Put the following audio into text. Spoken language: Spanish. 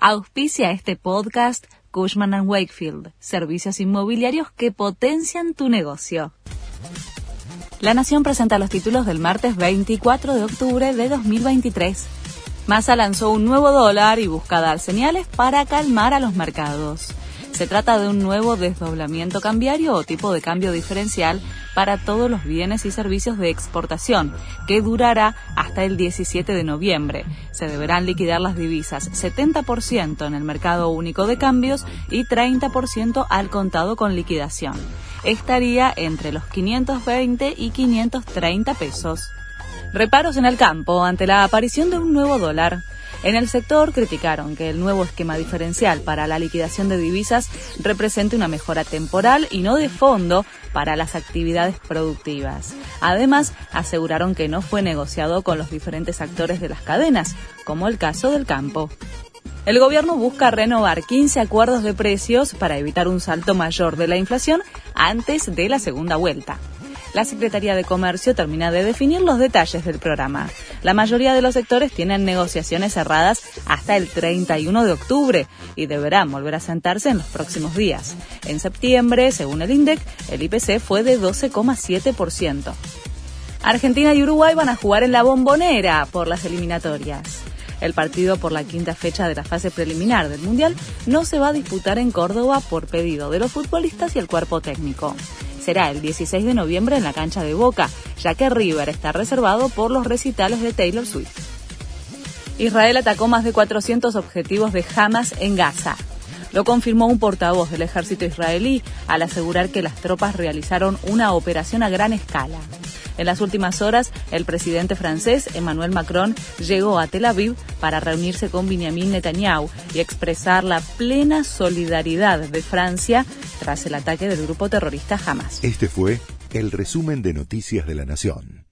Auspicia este podcast Cushman ⁇ Wakefield, servicios inmobiliarios que potencian tu negocio. La Nación presenta los títulos del martes 24 de octubre de 2023. Massa lanzó un nuevo dólar y busca dar señales para calmar a los mercados. Se trata de un nuevo desdoblamiento cambiario o tipo de cambio diferencial para todos los bienes y servicios de exportación, que durará hasta el 17 de noviembre. Se deberán liquidar las divisas 70% en el mercado único de cambios y 30% al contado con liquidación. Estaría entre los 520 y 530 pesos. Reparos en el campo ante la aparición de un nuevo dólar. En el sector criticaron que el nuevo esquema diferencial para la liquidación de divisas represente una mejora temporal y no de fondo para las actividades productivas. Además, aseguraron que no fue negociado con los diferentes actores de las cadenas, como el caso del campo. El gobierno busca renovar 15 acuerdos de precios para evitar un salto mayor de la inflación antes de la segunda vuelta la Secretaría de Comercio termina de definir los detalles del programa. La mayoría de los sectores tienen negociaciones cerradas hasta el 31 de octubre y deberán volver a sentarse en los próximos días. En septiembre, según el INDEC, el IPC fue de 12,7%. Argentina y Uruguay van a jugar en la bombonera por las eliminatorias. El partido por la quinta fecha de la fase preliminar del Mundial no se va a disputar en Córdoba por pedido de los futbolistas y el cuerpo técnico será el 16 de noviembre en la cancha de Boca, ya que River está reservado por los recitales de Taylor Swift. Israel atacó más de 400 objetivos de Hamas en Gaza. Lo confirmó un portavoz del ejército israelí al asegurar que las tropas realizaron una operación a gran escala. En las últimas horas, el presidente francés Emmanuel Macron llegó a Tel Aviv para reunirse con Benjamin Netanyahu y expresar la plena solidaridad de Francia tras el ataque del grupo terrorista Hamas. Este fue el resumen de Noticias de la Nación.